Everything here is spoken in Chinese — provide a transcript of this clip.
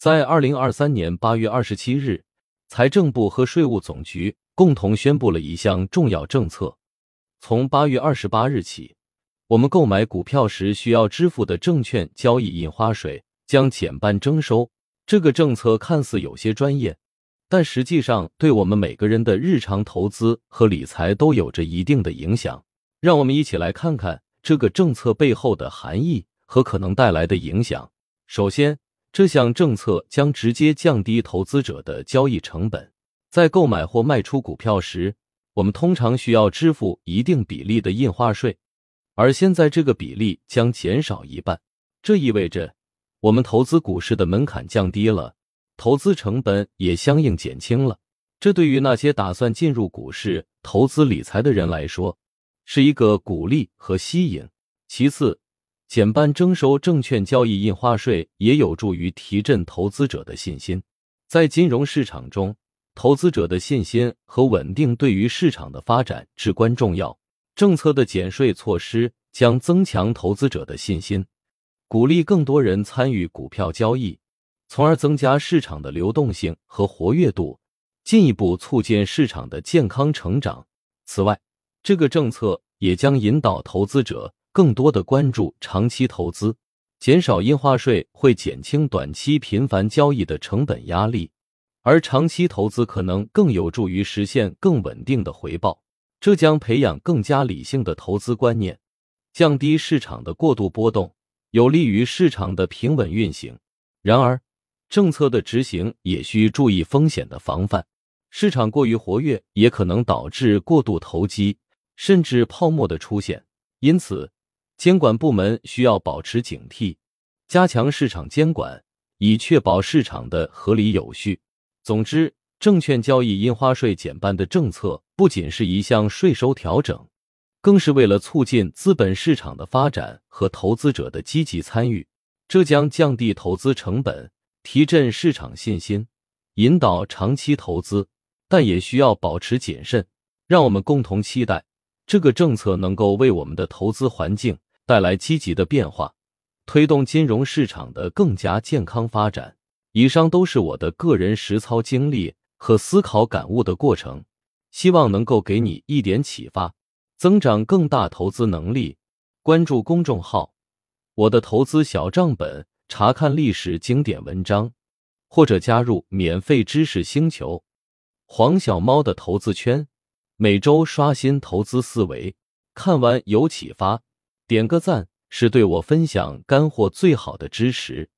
在二零二三年八月二十七日，财政部和税务总局共同宣布了一项重要政策：从八月二十八日起，我们购买股票时需要支付的证券交易印花税将减半征收。这个政策看似有些专业，但实际上对我们每个人的日常投资和理财都有着一定的影响。让我们一起来看看这个政策背后的含义和可能带来的影响。首先，这项政策将直接降低投资者的交易成本。在购买或卖出股票时，我们通常需要支付一定比例的印花税，而现在这个比例将减少一半。这意味着我们投资股市的门槛降低了，投资成本也相应减轻了。这对于那些打算进入股市投资理财的人来说，是一个鼓励和吸引。其次，减半征收证券交易印花税也有助于提振投资者的信心。在金融市场中，投资者的信心和稳定对于市场的发展至关重要。政策的减税措施将增强投资者的信心，鼓励更多人参与股票交易，从而增加市场的流动性和活跃度，进一步促进市场的健康成长。此外，这个政策也将引导投资者。更多的关注长期投资，减少印花税会减轻短期频繁交易的成本压力，而长期投资可能更有助于实现更稳定的回报。这将培养更加理性的投资观念，降低市场的过度波动，有利于市场的平稳运行。然而，政策的执行也需注意风险的防范。市场过于活跃也可能导致过度投机，甚至泡沫的出现。因此，监管部门需要保持警惕，加强市场监管，以确保市场的合理有序。总之，证券交易印花税减半的政策不仅是一项税收调整，更是为了促进资本市场的发展和投资者的积极参与。这将降低投资成本，提振市场信心，引导长期投资。但也需要保持谨慎。让我们共同期待这个政策能够为我们的投资环境。带来积极的变化，推动金融市场的更加健康发展。以上都是我的个人实操经历和思考感悟的过程，希望能够给你一点启发，增长更大投资能力。关注公众号“我的投资小账本”，查看历史经典文章，或者加入免费知识星球“黄小猫的投资圈”，每周刷新投资思维，看完有启发。点个赞是对我分享干货最好的支持。